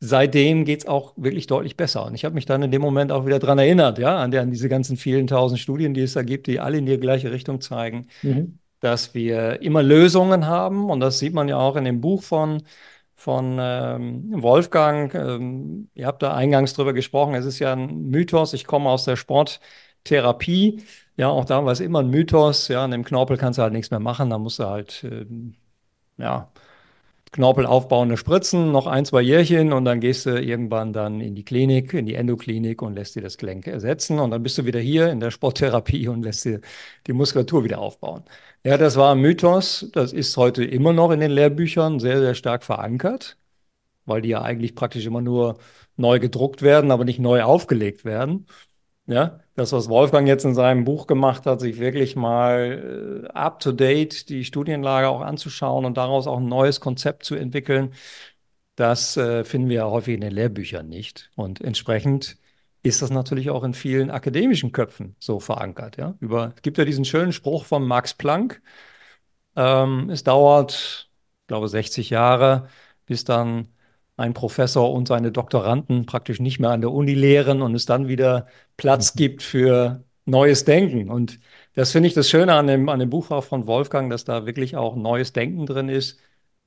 seitdem geht es auch wirklich deutlich besser. Und ich habe mich dann in dem Moment auch wieder daran erinnert, ja, an, der, an, diese ganzen vielen tausend Studien, die es da gibt, die alle in die gleiche Richtung zeigen, mhm. dass wir immer Lösungen haben. Und das sieht man ja auch in dem Buch von, von ähm, Wolfgang. Ähm, ihr habt da eingangs drüber gesprochen. Es ist ja ein Mythos. Ich komme aus der Sporttherapie. Ja, auch da war es immer ein Mythos. Ja, an dem Knorpel kannst du halt nichts mehr machen. Da musst du halt, ähm, ja, Knorpel aufbauende Spritzen, noch ein, zwei Jährchen und dann gehst du irgendwann dann in die Klinik, in die Endoklinik und lässt dir das Gelenk ersetzen und dann bist du wieder hier in der Sporttherapie und lässt dir die Muskulatur wieder aufbauen. Ja, das war ein Mythos, das ist heute immer noch in den Lehrbüchern sehr, sehr stark verankert, weil die ja eigentlich praktisch immer nur neu gedruckt werden, aber nicht neu aufgelegt werden. Ja, das, was Wolfgang jetzt in seinem Buch gemacht hat, sich wirklich mal äh, up to date die Studienlage auch anzuschauen und daraus auch ein neues Konzept zu entwickeln, das äh, finden wir ja häufig in den Lehrbüchern nicht. Und entsprechend ist das natürlich auch in vielen akademischen Köpfen so verankert. Ja? Über, es gibt ja diesen schönen Spruch von Max Planck, ähm, es dauert, ich glaube, 60 Jahre, bis dann ein Professor und seine Doktoranden praktisch nicht mehr an der Uni lehren und es dann wieder Platz mhm. gibt für neues Denken. Und das finde ich das Schöne an dem, an dem Buch auch von Wolfgang, dass da wirklich auch neues Denken drin ist.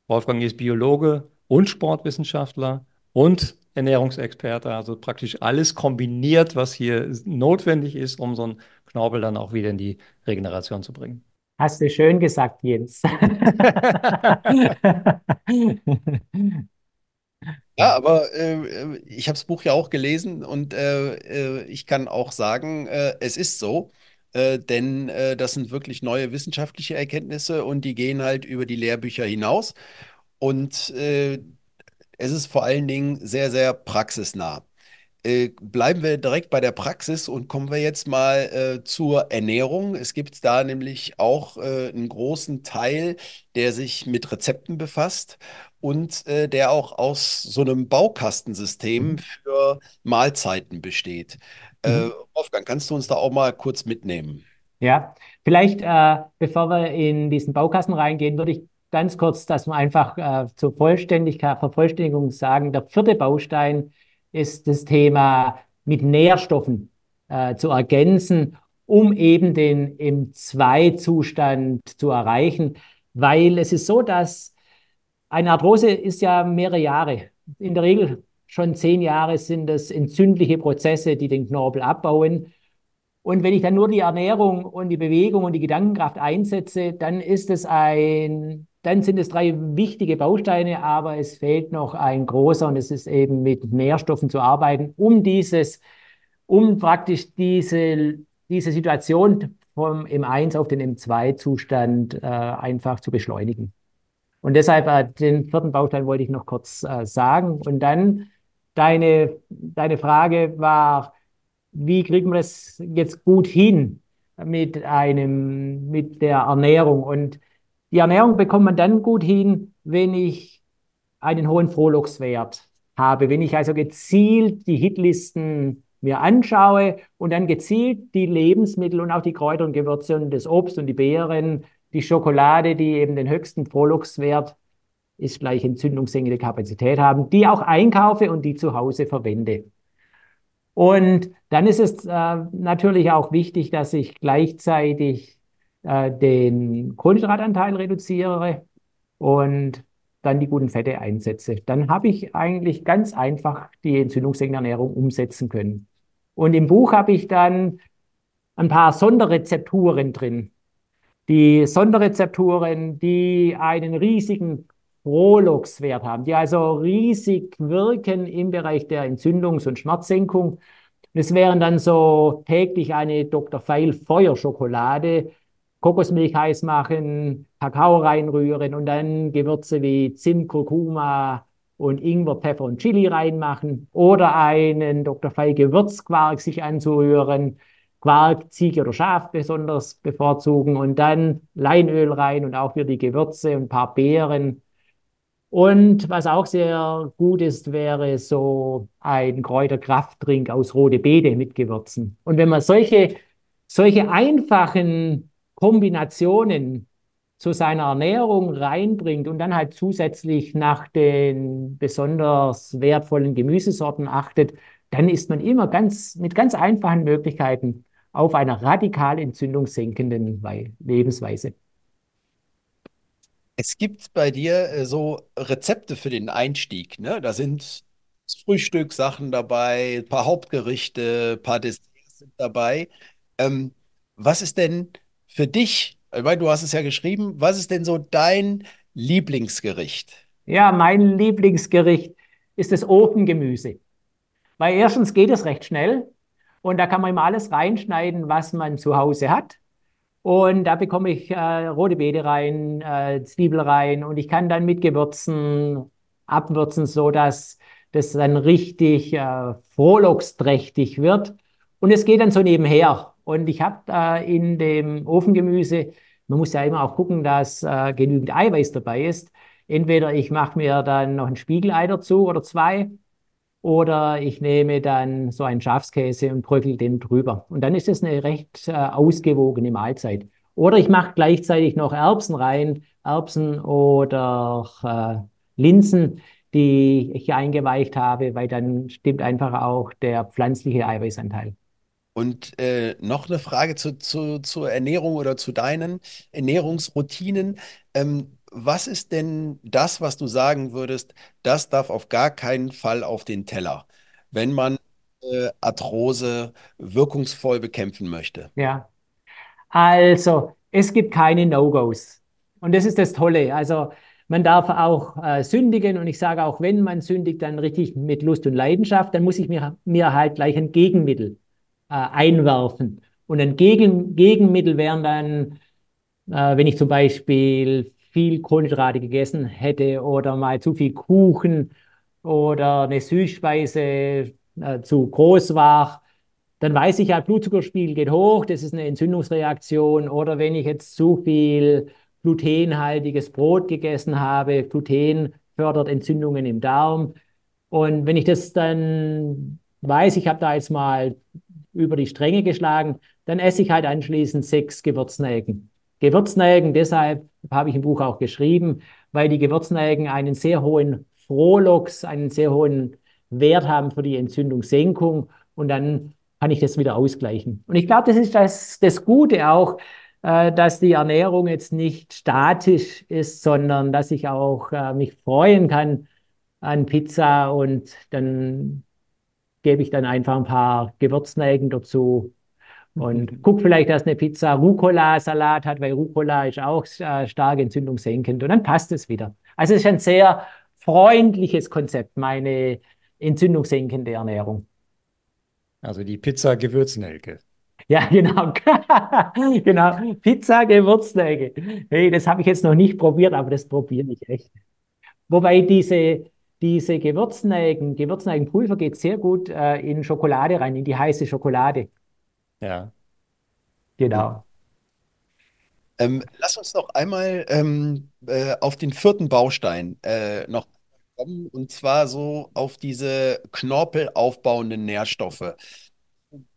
Wolfgang ist Biologe und Sportwissenschaftler und Ernährungsexperte, also praktisch alles kombiniert, was hier notwendig ist, um so einen Knorpel dann auch wieder in die Regeneration zu bringen. Hast du schön gesagt, Jens. Ja, aber äh, ich habe das Buch ja auch gelesen und äh, äh, ich kann auch sagen, äh, es ist so, äh, denn äh, das sind wirklich neue wissenschaftliche Erkenntnisse und die gehen halt über die Lehrbücher hinaus. Und es ist vor allen Dingen sehr, sehr praxisnah. Äh, bleiben wir direkt bei der Praxis und kommen wir jetzt mal äh, zur Ernährung. Es gibt da nämlich auch äh, einen großen Teil, der sich mit Rezepten befasst und äh, der auch aus so einem Baukastensystem mhm. für Mahlzeiten besteht. Äh, mhm. Wolfgang, kannst du uns da auch mal kurz mitnehmen? Ja, vielleicht äh, bevor wir in diesen Baukasten reingehen, würde ich ganz kurz, dass wir einfach äh, zur Vollständigkeit, Vervollständigung sagen, der vierte Baustein ist das Thema mit Nährstoffen äh, zu ergänzen, um eben den im Zwei-Zustand zu erreichen. Weil es ist so, dass eine Arthrose ist ja mehrere Jahre. In der Regel schon zehn Jahre sind es entzündliche Prozesse, die den Knorpel abbauen. Und wenn ich dann nur die Ernährung und die Bewegung und die Gedankenkraft einsetze, dann ist es ein dann sind es drei wichtige Bausteine, aber es fehlt noch ein großer und es ist eben mit Nährstoffen zu arbeiten, um dieses, um praktisch diese, diese Situation vom M1 auf den M2-Zustand äh, einfach zu beschleunigen. Und deshalb äh, den vierten Baustein wollte ich noch kurz äh, sagen. Und dann deine, deine Frage war, wie kriegen wir das jetzt gut hin mit einem, mit der Ernährung? Und die Ernährung bekommt man dann gut hin, wenn ich einen hohen Frohlockswert habe, wenn ich also gezielt die Hitlisten mir anschaue und dann gezielt die Lebensmittel und auch die Kräuter und Gewürze und das Obst und die Beeren, die Schokolade, die eben den höchsten Frohlockswert ist gleich entzündungshemmende Kapazität haben, die auch einkaufe und die zu Hause verwende. Und dann ist es äh, natürlich auch wichtig, dass ich gleichzeitig äh, den Kohlenhydratanteil reduziere und dann die guten Fette einsetze. Dann habe ich eigentlich ganz einfach die entzündungshemmende Ernährung umsetzen können. Und im Buch habe ich dann ein paar Sonderrezepturen drin. Die Sonderrezepturen, die einen riesigen Prolux-Wert haben, die also riesig wirken im Bereich der Entzündungs- und Schmerzsenkung. Das wären dann so täglich eine Dr. Feil Feuerschokolade, Kokosmilch heiß machen, Kakao reinrühren und dann Gewürze wie Zimt, Kurkuma und Ingwer, Pfeffer und Chili reinmachen oder einen Dr. Fei Gewürzquark sich anzurühren, Quark, Ziege oder Schaf besonders bevorzugen und dann Leinöl rein und auch für die Gewürze und ein paar Beeren. Und was auch sehr gut ist, wäre so ein Kräuterkrafttrink aus rote Beete mit Gewürzen. Und wenn man solche, solche einfachen Kombinationen zu seiner Ernährung reinbringt und dann halt zusätzlich nach den besonders wertvollen Gemüsesorten achtet, dann ist man immer ganz, mit ganz einfachen Möglichkeiten auf einer radikal entzündungssenkenden Lebensweise. Es gibt bei dir äh, so Rezepte für den Einstieg. Ne? Da sind Frühstückssachen dabei, ein paar Hauptgerichte, ein paar Desserts sind dabei. Ähm, was ist denn für dich, weil du hast es ja geschrieben, was ist denn so dein Lieblingsgericht? Ja, mein Lieblingsgericht ist das Ofengemüse. Weil erstens geht es recht schnell und da kann man immer alles reinschneiden, was man zu Hause hat. Und da bekomme ich äh, rote Beete rein, äh, Zwiebel rein und ich kann dann mit Gewürzen abwürzen, so dass das dann richtig äh, frohlocksträchtig wird. Und es geht dann so nebenher. Und ich habe da in dem Ofengemüse, man muss ja immer auch gucken, dass äh, genügend Eiweiß dabei ist. Entweder ich mache mir dann noch ein Spiegelei dazu oder zwei. Oder ich nehme dann so einen Schafskäse und bröckel den drüber. Und dann ist es eine recht äh, ausgewogene Mahlzeit. Oder ich mache gleichzeitig noch Erbsen rein, Erbsen oder äh, Linsen, die ich eingeweicht habe, weil dann stimmt einfach auch der pflanzliche Eiweißanteil. Und äh, noch eine Frage zu, zu, zur Ernährung oder zu deinen Ernährungsroutinen. Ähm, was ist denn das, was du sagen würdest, das darf auf gar keinen Fall auf den Teller, wenn man äh, Arthrose wirkungsvoll bekämpfen möchte? Ja, also es gibt keine No-Gos. Und das ist das Tolle. Also man darf auch äh, sündigen und ich sage auch, wenn man sündigt, dann richtig mit Lust und Leidenschaft, dann muss ich mir, mir halt gleich ein Gegenmittel äh, einwerfen. Und ein Gegen Gegenmittel wären dann, äh, wenn ich zum Beispiel viel Kohlenhydrate gegessen hätte oder mal zu viel Kuchen oder eine Süßspeise äh, zu groß war, dann weiß ich ja, Blutzuckerspiegel geht hoch, das ist eine Entzündungsreaktion. Oder wenn ich jetzt zu viel glutenhaltiges Brot gegessen habe, Gluten fördert Entzündungen im Darm. Und wenn ich das dann weiß, ich habe da jetzt mal über die Stränge geschlagen, dann esse ich halt anschließend sechs Gewürznelken. Gewürznelken, deshalb habe ich im Buch auch geschrieben, weil die Gewürznelken einen sehr hohen Frolox, einen sehr hohen Wert haben für die Entzündungssenkung und dann kann ich das wieder ausgleichen. Und ich glaube, das ist das, das Gute auch, äh, dass die Ernährung jetzt nicht statisch ist, sondern dass ich auch äh, mich freuen kann an Pizza und dann gebe ich dann einfach ein paar Gewürznelken dazu und mhm. guck vielleicht, dass eine Pizza Rucola-Salat hat, weil Rucola ist auch äh, stark entzündungssenkend und dann passt es wieder. Also es ist ein sehr freundliches Konzept, meine entzündungssenkende Ernährung. Also die Pizza Gewürznelke. Ja, genau. genau. Pizza Gewürznelke. Hey, das habe ich jetzt noch nicht probiert, aber das probiere ich echt. Wobei diese diese Gewürznelken, Gewürznelkenpulver geht sehr gut äh, in Schokolade rein, in die heiße Schokolade. Ja. Genau. Ähm, lass uns noch einmal ähm, äh, auf den vierten Baustein äh, noch kommen, und zwar so auf diese knorpelaufbauenden Nährstoffe.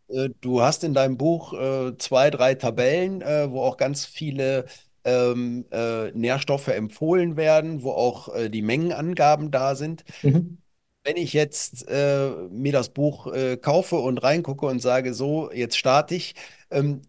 Äh, du hast in deinem Buch äh, zwei, drei Tabellen, äh, wo auch ganz viele ähm, äh, Nährstoffe empfohlen werden, wo auch äh, die Mengenangaben da sind. Mhm. Wenn ich jetzt äh, mir das Buch äh, kaufe und reingucke und sage, so, jetzt starte ich, ähm,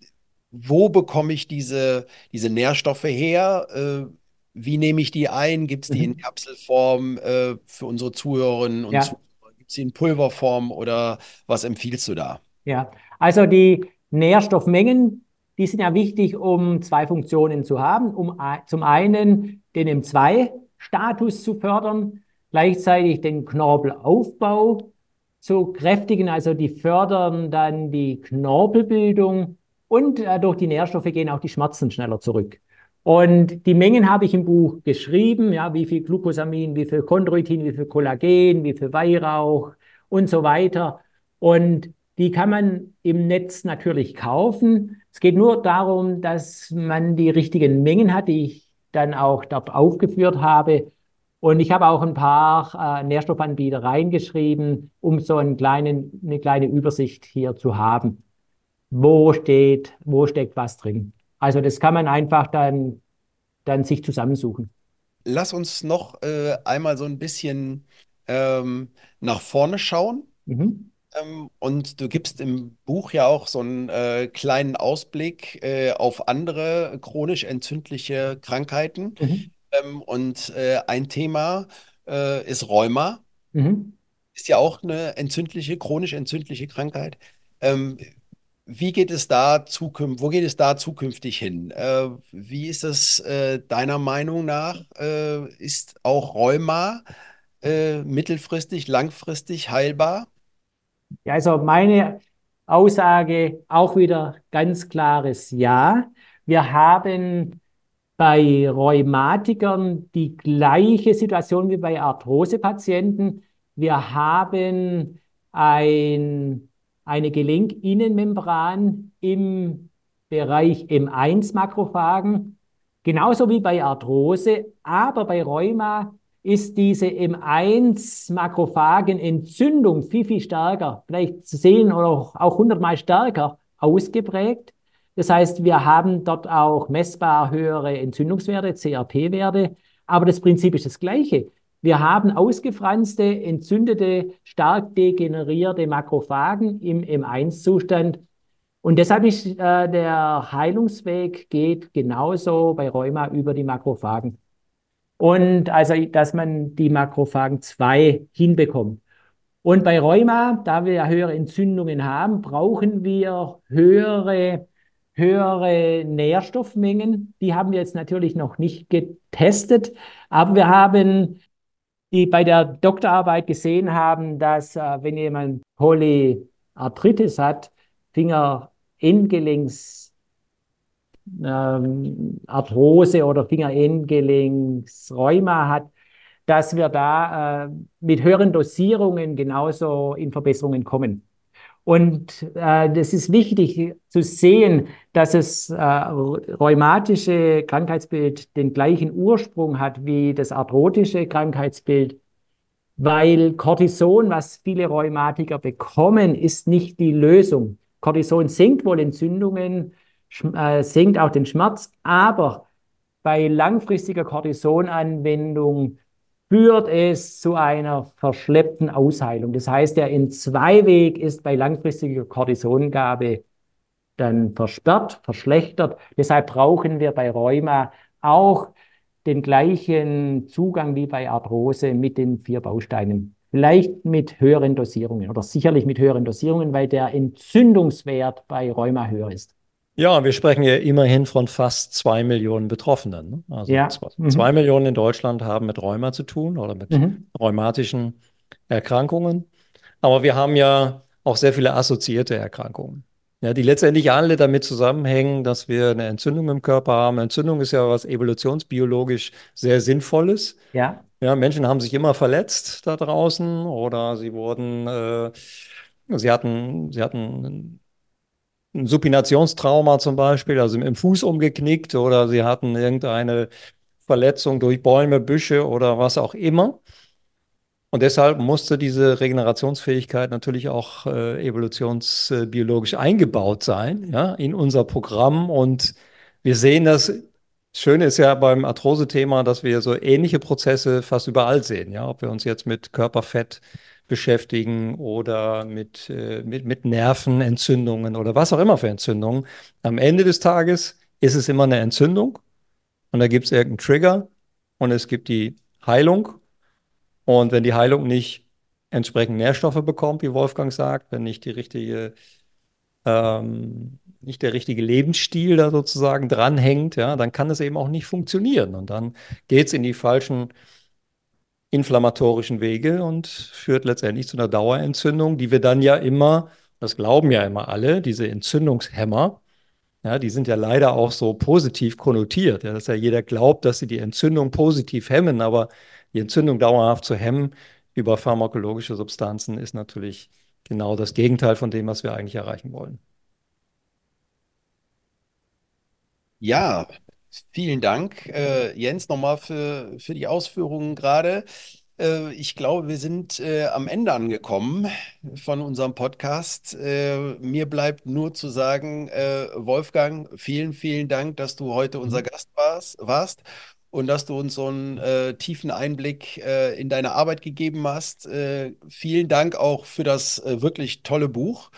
wo bekomme ich diese, diese Nährstoffe her? Äh, wie nehme ich die ein? Gibt es die mhm. in Kapselform äh, für unsere Zuhörerinnen und ja. Zuhörer? Gibt es die in Pulverform oder was empfiehlst du da? Ja, also die Nährstoffmengen, die sind ja wichtig, um zwei Funktionen zu haben. Um zum einen den M2-Status zu fördern, gleichzeitig den Knorpelaufbau zu kräftigen, also die fördern dann die Knorpelbildung und äh, durch die Nährstoffe gehen auch die Schmerzen schneller zurück. Und die Mengen habe ich im Buch geschrieben, ja, wie viel Glucosamin, wie viel Chondroitin, wie viel Kollagen, wie viel Weihrauch und so weiter. Und die kann man im Netz natürlich kaufen. Es geht nur darum, dass man die richtigen Mengen hat, die ich dann auch dort aufgeführt habe. Und ich habe auch ein paar äh, Nährstoffanbieter reingeschrieben, um so einen kleinen, eine kleine Übersicht hier zu haben. Wo steht, wo steckt was drin? Also das kann man einfach dann, dann sich zusammensuchen. Lass uns noch äh, einmal so ein bisschen ähm, nach vorne schauen. Mhm. Ähm, und du gibst im Buch ja auch so einen äh, kleinen Ausblick äh, auf andere chronisch entzündliche Krankheiten. Mhm. Ähm, und äh, ein Thema äh, ist Rheuma. Mhm. Ist ja auch eine entzündliche, chronisch entzündliche Krankheit. Ähm, wie geht es da zukünftig, wo geht es da zukünftig hin? Äh, wie ist es äh, deiner Meinung nach? ist auch Rheuma mittelfristig, langfristig heilbar? Ja, also meine Aussage auch wieder ganz klares Ja. Wir haben bei Rheumatikern die gleiche Situation wie bei Arthrosepatienten. Wir haben ein, eine Gelenkinnenmembran im Bereich M1-Makrophagen, genauso wie bei Arthrose, aber bei Rheuma ist diese M1-Makrophagenentzündung viel, viel stärker, vielleicht zu sehen oder auch hundertmal stärker ausgeprägt. Das heißt, wir haben dort auch messbar höhere Entzündungswerte, CRP-Werte, aber das Prinzip ist das gleiche. Wir haben ausgefranste, entzündete, stark degenerierte Makrophagen im M1-Zustand. Und deshalb ist äh, der Heilungsweg geht genauso bei Rheuma über die Makrophagen. Und also, dass man die Makrophagen 2 hinbekommt. Und bei Rheuma, da wir ja höhere Entzündungen haben, brauchen wir höhere, höhere Nährstoffmengen. Die haben wir jetzt natürlich noch nicht getestet, aber wir haben die bei der Doktorarbeit gesehen haben, dass äh, wenn jemand Polyarthritis hat, Fingerendgelenks ähm, Arthrose oder Fingerendgelenksrheuma hat, dass wir da äh, mit höheren Dosierungen genauso in Verbesserungen kommen. Und äh, das ist wichtig zu sehen, dass das äh, rheumatische Krankheitsbild den gleichen Ursprung hat wie das arthrotische Krankheitsbild, weil Cortison, was viele Rheumatiker bekommen, ist nicht die Lösung. Cortison senkt wohl Entzündungen, äh, senkt auch den Schmerz, aber bei langfristiger Cortisonanwendung führt es zu einer verschleppten Ausheilung. Das heißt, der In-2-Weg ist bei langfristiger Cortisongabe dann versperrt, verschlechtert. Deshalb brauchen wir bei Rheuma auch den gleichen Zugang wie bei Arthrose mit den vier Bausteinen. Vielleicht mit höheren Dosierungen oder sicherlich mit höheren Dosierungen, weil der Entzündungswert bei Rheuma höher ist. Ja, wir sprechen ja immerhin von fast zwei Millionen Betroffenen. Ne? Also Ja. zwei, Mhm. zwei Millionen in Deutschland haben mit Rheuma zu tun oder mit Mhm. rheumatischen Erkrankungen. Aber wir haben ja auch sehr viele assoziierte Erkrankungen. Ja, die letztendlich alle damit zusammenhängen, dass wir eine Entzündung im Körper haben. Entzündung ist ja was evolutionsbiologisch sehr Sinnvolles. Ja. Ja, Menschen haben sich immer verletzt da draußen oder sie wurden, äh, sie hatten, sie hatten ein Supinationstrauma zum Beispiel, also im Fuß umgeknickt oder sie hatten irgendeine Verletzung durch Bäume, Büsche oder was auch immer. Und deshalb musste diese Regenerationsfähigkeit natürlich auch äh, evolutionsbiologisch eingebaut sein, ja, in unser Programm. Und wir sehen das. Schöne ist ja beim Arthrose-Thema, dass wir so ähnliche Prozesse fast überall sehen. Ja, ob wir uns jetzt mit Körperfett beschäftigen oder mit, äh, mit, mit Nervenentzündungen oder was auch immer für Entzündungen. Am Ende des Tages ist es immer eine Entzündung und da gibt es irgendeinen Trigger und es gibt die Heilung. Und wenn die Heilung nicht entsprechend Nährstoffe bekommt, wie Wolfgang sagt, wenn nicht die richtige, ähm, nicht der richtige Lebensstil da sozusagen dranhängt, ja, dann kann es eben auch nicht funktionieren. Und dann geht es in die falschen inflammatorischen Wege und führt letztendlich zu einer Dauerentzündung, die wir dann ja immer, das glauben ja immer alle, diese Entzündungshemmer, ja, die sind ja leider auch so positiv konnotiert, ja, dass ja jeder glaubt, dass sie die Entzündung positiv hemmen, aber die Entzündung dauerhaft zu hemmen über pharmakologische Substanzen ist natürlich genau das Gegenteil von dem, was wir eigentlich erreichen wollen. Ja, vielen Dank, äh, Jens, nochmal für, für die Ausführungen gerade. Äh, ich glaube, wir sind äh, am Ende angekommen von unserem Podcast. Äh, mir bleibt nur zu sagen, äh, Wolfgang, vielen, vielen Dank, dass du heute unser Gast warst, warst und dass du uns so einen äh, tiefen Einblick äh, in deine Arbeit gegeben hast. Äh, vielen Dank auch für das äh, wirklich tolle Buch.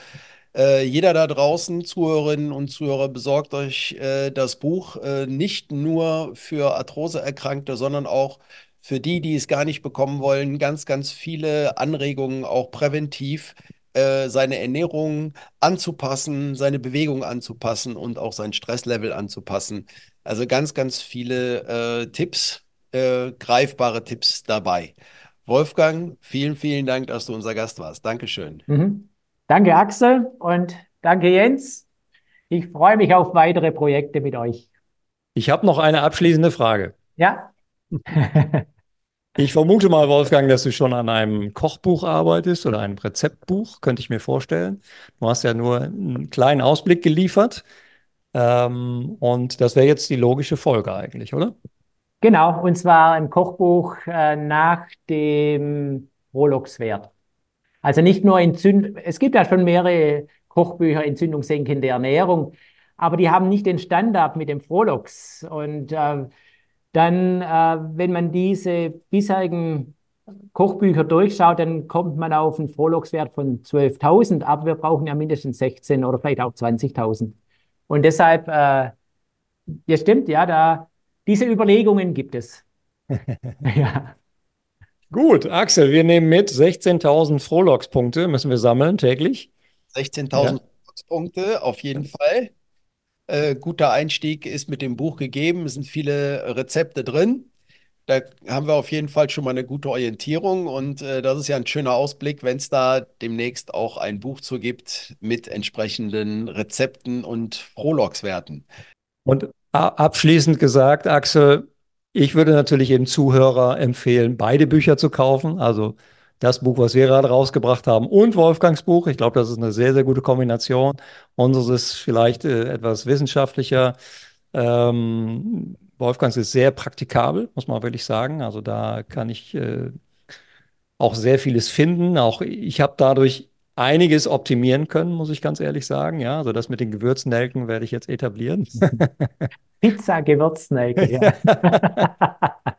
Äh, jeder da draußen, Zuhörerinnen und Zuhörer, besorgt euch äh, das Buch äh, nicht nur für Arthroseerkrankte, sondern auch für die, die es gar nicht bekommen wollen. Ganz, ganz viele Anregungen, auch präventiv, äh, seine Ernährung anzupassen, seine Bewegung anzupassen und auch sein Stresslevel anzupassen. Also ganz, ganz viele äh, Tipps, greifbare Tipps dabei. Wolfgang, vielen, vielen Dank, dass du unser Gast warst. Dankeschön. Mhm. Danke, Axel, und danke, Jens. Ich freue mich auf weitere Projekte mit euch. Ich habe noch eine abschließende Frage. Ja? Ich vermute mal, Wolfgang, dass du schon an einem Kochbuch arbeitest oder einem Rezeptbuch, könnte ich mir vorstellen. Du hast ja nur einen kleinen Ausblick geliefert. Ähm, und das wäre jetzt die logische Folge eigentlich, oder? Genau, und zwar ein Kochbuch äh, nach dem Prologswert. Also nicht nur Entzündung, es gibt ja schon mehrere Kochbücher entzündungssenkende Ernährung, aber die haben nicht den Standard mit dem Frolox. Und äh, dann, äh, wenn man diese bisherigen Kochbücher durchschaut, dann kommt man auf einen Frolox-Wert von 12.000, aber wir brauchen ja mindestens 16 oder vielleicht auch 20.000. Und deshalb, äh, ja stimmt, ja, da, diese Überlegungen gibt es. ja. Gut, Axel, wir nehmen mit 16.000 Frolox-Punkte müssen wir sammeln täglich. 16.000 ja. Punkte auf jeden Fall. Äh, guter Einstieg ist mit dem Buch gegeben. Es sind viele Rezepte drin. Da haben wir auf jeden Fall schon mal eine gute Orientierung und äh, das ist ja ein schöner Ausblick, wenn es da demnächst auch ein Buch zu gibt mit entsprechenden Rezepten und Prologswerten. Und abschließend gesagt, Axel, ich würde natürlich dem Zuhörer empfehlen, beide Bücher zu kaufen. Also das Buch, was wir gerade rausgebracht haben, und Wolfgangs Buch. Ich glaube, das ist eine sehr, sehr gute Kombination. Unseres ist vielleicht äh, etwas wissenschaftlicher. Ähm, Wolfgangs ist sehr praktikabel, muss man wirklich sagen. Also da kann ich äh, auch sehr vieles finden. Auch ich habe dadurch einiges optimieren können, muss ich ganz ehrlich sagen. Ja, also das mit den Gewürznelken werde ich jetzt etablieren. Pizza Gewürznelke, ja.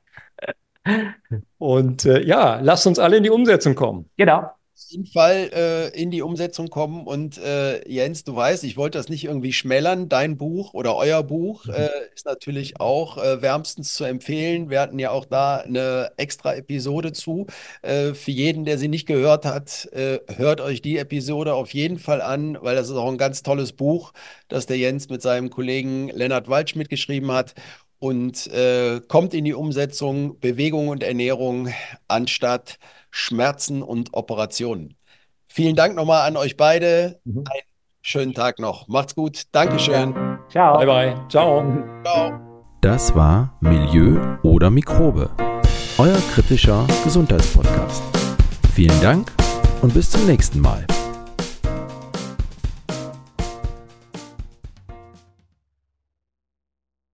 Und äh, ja, lasst uns alle in die Umsetzung kommen. Genau auf jeden Fall äh, in die Umsetzung kommen. Und äh, Jens, du weißt, ich wollte das nicht irgendwie schmälern. Dein Buch oder euer Buch mhm. äh, ist natürlich auch äh, wärmstens zu empfehlen. Wir hatten ja auch da eine extra Episode zu. Äh, für jeden, der sie nicht gehört hat, äh, hört euch die Episode auf jeden Fall an, weil das ist auch ein ganz tolles Buch, das der Jens mit seinem Kollegen Lennart Walsch mitgeschrieben hat und äh, kommt in die Umsetzung Bewegung und Ernährung anstatt Schmerzen und Operationen. Vielen Dank nochmal an euch beide. Mhm. Einen schönen Tag noch. Macht's gut. Dankeschön. Ciao. Bye bye. Ciao. Ciao. Das war Milieu oder Mikrobe. Euer kritischer Gesundheitspodcast. Vielen Dank und bis zum nächsten Mal.